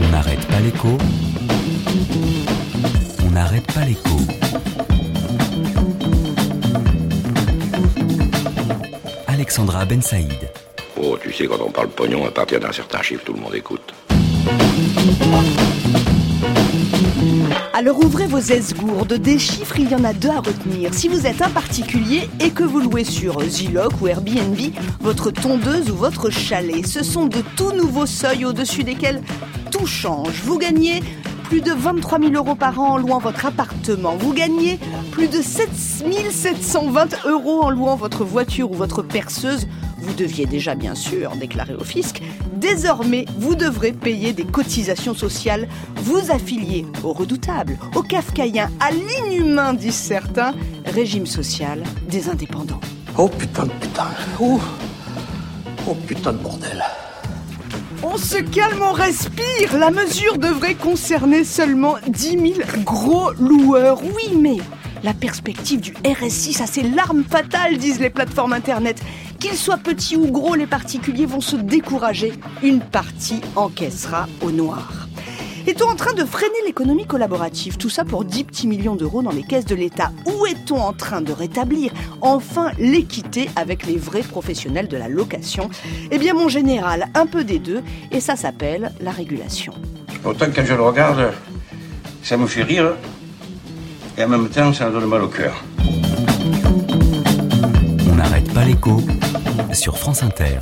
On n'arrête pas l'écho. On n'arrête pas l'écho. Alexandra Ben Saïd. Oh, tu sais, quand on parle pognon, à partir d'un certain chiffre, tout le monde écoute. Alors ouvrez vos esgourdes, des chiffres, il y en a deux à retenir. Si vous êtes un particulier et que vous louez sur Zillow ou Airbnb votre tondeuse ou votre chalet, ce sont de tout nouveaux seuils au-dessus desquels tout change. Vous gagnez plus de 23 000 euros par an en louant votre appartement. Vous gagnez plus de 7 720 euros en louant votre voiture ou votre perceuse. Vous deviez déjà bien sûr déclarer au fisc. Désormais, vous devrez payer des cotisations sociales, vous affilier au redoutable, au kafkaïen, à l'inhumain, disent certains, régime social des indépendants. Oh putain de putain. Oh, oh putain de bordel. On se calme, on respire. La mesure devrait concerner seulement 10 000 gros loueurs. Oui, mais la perspective du RSI, ça c'est l'arme fatale, disent les plateformes internet. Qu'ils soient petits ou gros, les particuliers vont se décourager. Une partie encaissera au noir. Est-on en train de freiner l'économie collaborative Tout ça pour 10 petits millions d'euros dans les caisses de l'État? Où est-on en train de rétablir enfin l'équité avec les vrais professionnels de la location? Eh bien mon général, un peu des deux, et ça s'appelle la régulation. Autant que quand je le regarde, ça me fait rire. Et en même temps, ça me donne mal au cœur. On n'arrête pas l'écho sur France Inter.